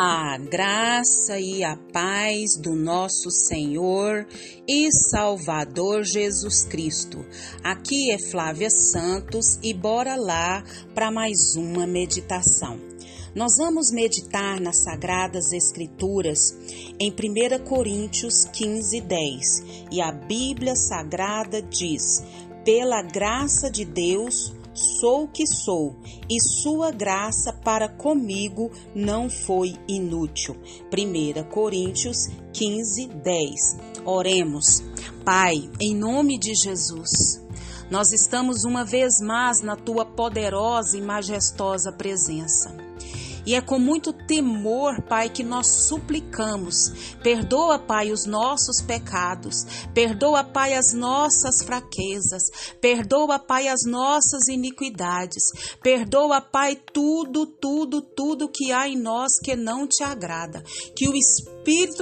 A graça e a paz do nosso Senhor e Salvador Jesus Cristo. Aqui é Flávia Santos e bora lá para mais uma meditação. Nós vamos meditar nas Sagradas Escrituras em 1 Coríntios 15, 10 e a Bíblia Sagrada diz: Pela graça de Deus, sou o que sou, e sua graça para comigo não foi inútil. 1 Coríntios 15, 10. Oremos. Pai, em nome de Jesus, nós estamos uma vez mais na tua poderosa e majestosa presença. E é com muito temor, Pai, que nós suplicamos. Perdoa, Pai, os nossos pecados. Perdoa, Pai, as nossas fraquezas. Perdoa, Pai, as nossas iniquidades. Perdoa, Pai, tudo, tudo, tudo que há em nós que não te agrada. Que o Espírito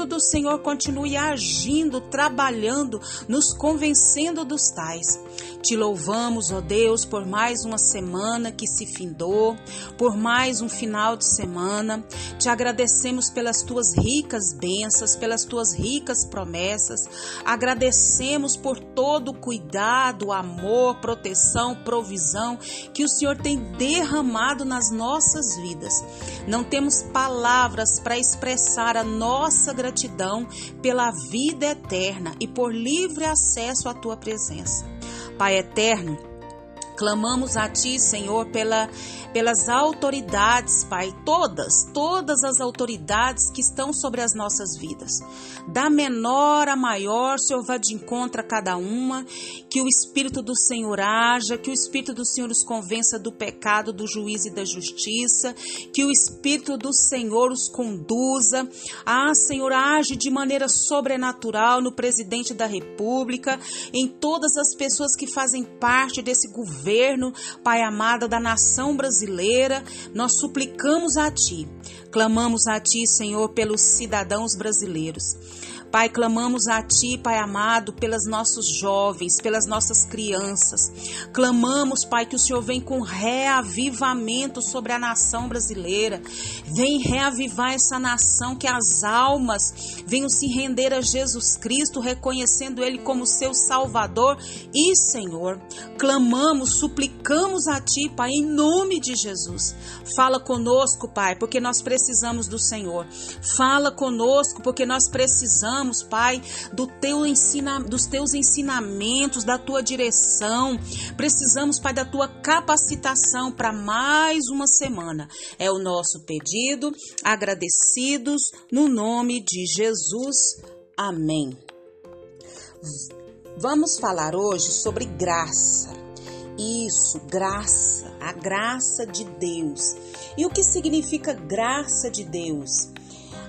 do Senhor continue agindo, trabalhando, nos convencendo dos tais. Te louvamos, ó Deus, por mais uma semana que se findou, por mais um final de semana. Te agradecemos pelas tuas ricas bênçãos, pelas tuas ricas promessas. Agradecemos por todo o cuidado, amor, proteção, provisão que o Senhor tem derramado nas nossas vidas. Não temos palavras para expressar a nossa gratidão pela vida eterna e por livre acesso à tua presença. Pai eterno, Clamamos a Ti, Senhor, pela, pelas autoridades, Pai, todas, todas as autoridades que estão sobre as nossas vidas. Da menor a maior, Senhor, vá de encontro a cada uma, que o Espírito do Senhor haja, que o Espírito do Senhor os convença do pecado, do juízo e da justiça, que o Espírito do Senhor os conduza. Ah, Senhor, age de maneira sobrenatural no presidente da República, em todas as pessoas que fazem parte desse governo governo, Pai amado da nação brasileira, nós suplicamos a Ti, clamamos a Ti, Senhor, pelos cidadãos brasileiros. Pai, clamamos a Ti, Pai amado, pelos nossos jovens, pelas nossas crianças. Clamamos, Pai, que o Senhor vem com reavivamento sobre a nação brasileira. Vem reavivar essa nação, que as almas venham se render a Jesus Cristo, reconhecendo Ele como seu Salvador e Senhor. Clamamos, suplicamos a Ti, Pai, em nome de Jesus. Fala conosco, Pai, porque nós precisamos do Senhor. Fala conosco, porque nós precisamos precisamos, Pai, do teu ensina, dos teus ensinamentos, da tua direção. Precisamos, Pai, da tua capacitação para mais uma semana. É o nosso pedido, agradecidos no nome de Jesus. Amém. Vamos falar hoje sobre graça. Isso, graça, a graça de Deus. E o que significa graça de Deus?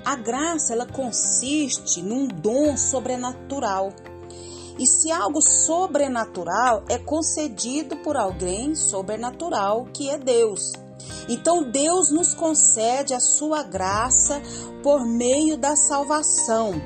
A graça ela consiste num dom sobrenatural. E se algo sobrenatural é concedido por alguém sobrenatural, que é Deus. Então Deus nos concede a sua graça por meio da salvação.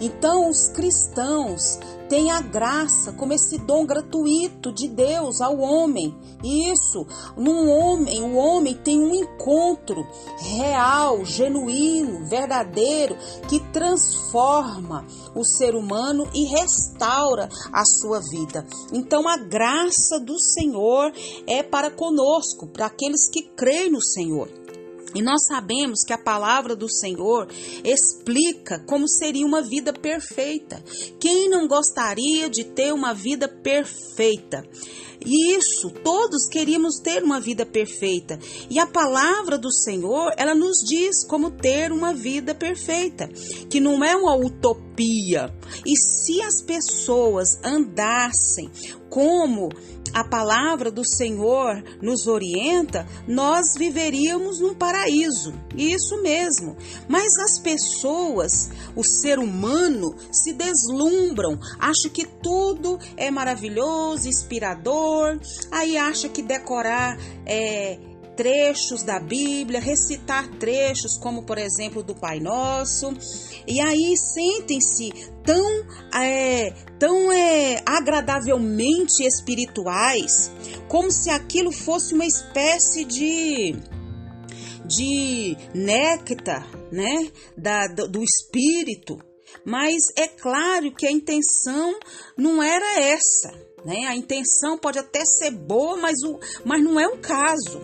Então os cristãos tem a graça como esse dom gratuito de Deus ao homem. Isso, num homem, o homem tem um encontro real, genuíno, verdadeiro, que transforma o ser humano e restaura a sua vida. Então a graça do Senhor é para conosco, para aqueles que creem no Senhor. E nós sabemos que a palavra do Senhor explica como seria uma vida perfeita. Quem não gostaria de ter uma vida perfeita? Isso, todos queríamos ter uma vida perfeita. E a palavra do Senhor, ela nos diz como ter uma vida perfeita, que não é uma utopia. E se as pessoas andassem como a palavra do Senhor nos orienta, nós viveríamos num paraíso. Isso mesmo. Mas as pessoas, o ser humano, se deslumbram, acha que tudo é maravilhoso, inspirador, aí acha que decorar é trechos da Bíblia, recitar trechos, como por exemplo do Pai Nosso, e aí sentem-se tão, é, tão é, agradavelmente espirituais, como se aquilo fosse uma espécie de de néctar, né, da, do, espírito. Mas é claro que a intenção não era essa, né? A intenção pode até ser boa, mas, o, mas não é o caso,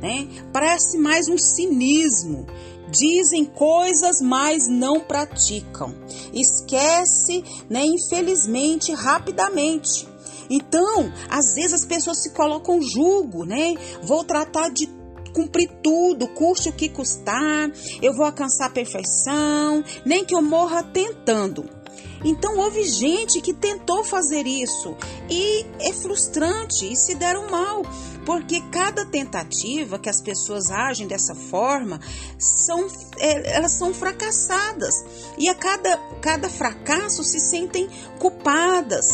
né? Parece mais um cinismo dizem coisas, mas não praticam. Esquece, né, infelizmente, rapidamente. Então, às vezes as pessoas se colocam julgo, né? Vou tratar de cumprir tudo, custe o que custar, eu vou alcançar a perfeição, nem que eu morra tentando. Então houve gente que tentou fazer isso e é frustrante e se deram mal, porque cada tentativa que as pessoas agem dessa forma são é, elas são fracassadas e a cada cada fracasso se sentem culpadas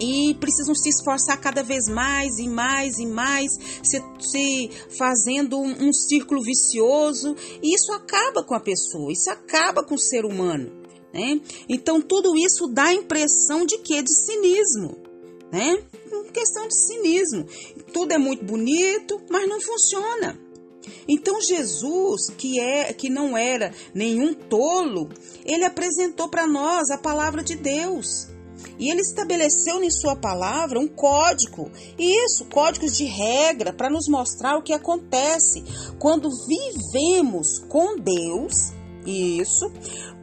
e precisam se esforçar cada vez mais e mais e mais, se, se fazendo um, um círculo vicioso, e isso acaba com a pessoa, isso acaba com o ser humano. Né? Então tudo isso dá a impressão de que de cinismo, né? Questão de cinismo. Tudo é muito bonito, mas não funciona. Então Jesus, que é que não era nenhum tolo, ele apresentou para nós a palavra de Deus. E ele estabeleceu em sua palavra um código, isso, códigos de regra para nos mostrar o que acontece quando vivemos com Deus, isso,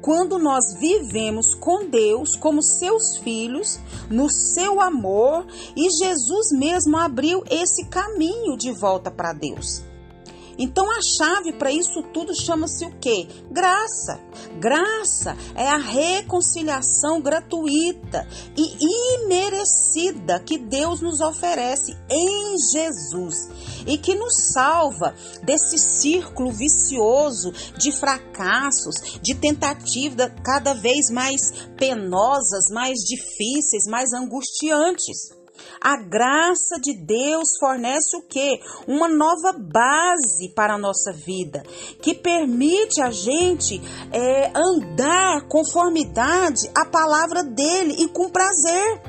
quando nós vivemos com Deus como seus filhos, no seu amor, e Jesus mesmo abriu esse caminho de volta para Deus. Então a chave para isso tudo chama-se o quê? Graça. Graça é a reconciliação gratuita e imerecida que Deus nos oferece em Jesus e que nos salva desse círculo vicioso de fracassos, de tentativas cada vez mais penosas, mais difíceis, mais angustiantes. A graça de Deus fornece o que? Uma nova base para a nossa vida, que permite a gente é, andar conformidade à palavra dele e com prazer.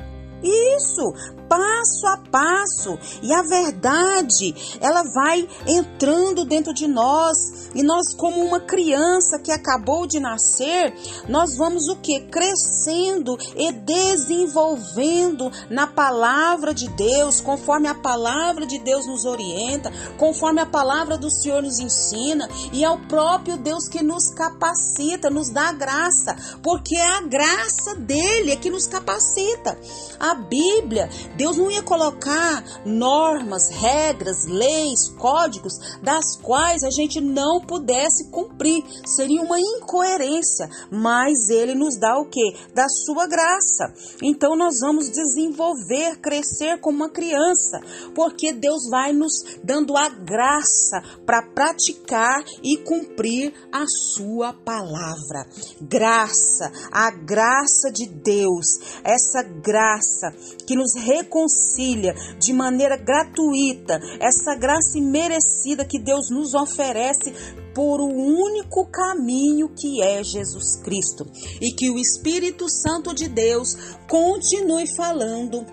Isso, passo a passo. E a verdade, ela vai entrando dentro de nós. E nós, como uma criança que acabou de nascer, nós vamos o que? Crescendo e desenvolvendo na palavra de Deus, conforme a palavra de Deus nos orienta, conforme a palavra do Senhor nos ensina. E é o próprio Deus que nos capacita, nos dá graça, porque é a graça dele é que nos capacita. A Bíblia, Deus não ia colocar normas, regras, leis, códigos das quais a gente não pudesse cumprir. Seria uma incoerência, mas ele nos dá o que? Da sua graça. Então nós vamos desenvolver, crescer como uma criança, porque Deus vai nos dando a graça para praticar e cumprir a sua palavra. Graça, a graça de Deus, essa graça que nos reconcilia de maneira gratuita, essa graça imerecida que Deus nos oferece por o único caminho que é Jesus Cristo. E que o Espírito Santo de Deus continue falando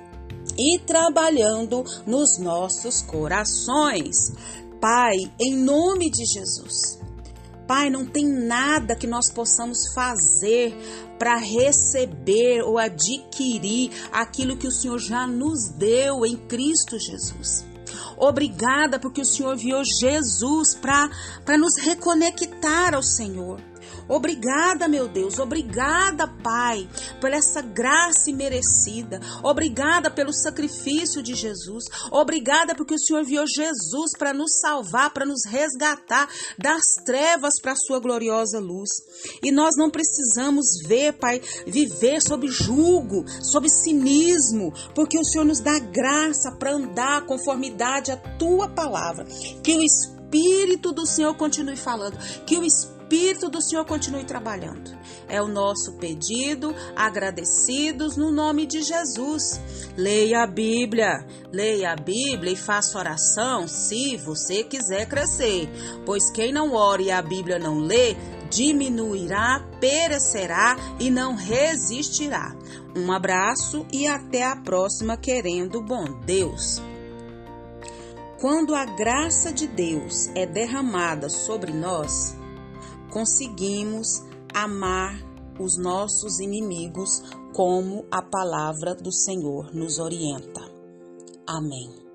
e trabalhando nos nossos corações. Pai, em nome de Jesus. Pai, não tem nada que nós possamos fazer para receber ou adquirir aquilo que o Senhor já nos deu em Cristo Jesus. Obrigada porque o Senhor viu Jesus para nos reconectar ao Senhor. Obrigada, meu Deus, obrigada, Pai, por essa graça imerecida. Obrigada pelo sacrifício de Jesus. Obrigada porque o Senhor enviou Jesus para nos salvar, para nos resgatar das trevas para a sua gloriosa luz. E nós não precisamos ver, Pai, viver sob julgo, sob cinismo, porque o Senhor nos dá graça para andar conformidade à tua palavra. Que o Espírito do Senhor continue falando, que o Espírito Espírito do Senhor continue trabalhando. É o nosso pedido, agradecidos no nome de Jesus. Leia a Bíblia, leia a Bíblia e faça oração se você quiser crescer, pois quem não ore e a Bíblia não lê, diminuirá, perecerá e não resistirá. Um abraço e até a próxima, querendo bom Deus. Quando a graça de Deus é derramada sobre nós, conseguimos amar os nossos inimigos como a palavra do Senhor nos orienta. Amém.